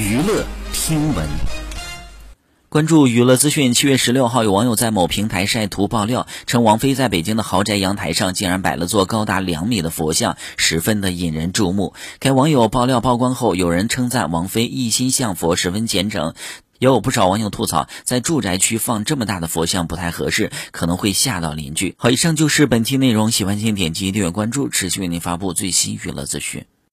娱乐听闻。关注娱乐资讯七月十六号有网友在某平台晒图爆料称王菲在北京的豪宅阳台上竟然摆了座高达两米的佛像十分的引人注目。该网友爆料曝光后有人称赞王菲一心向佛十分虔诚。也有不少网友吐槽在住宅区放这么大的佛像不太合适可能会吓到邻居。好以上就是本期内容喜欢请点击订阅关注持续为您发布最新娱乐资讯。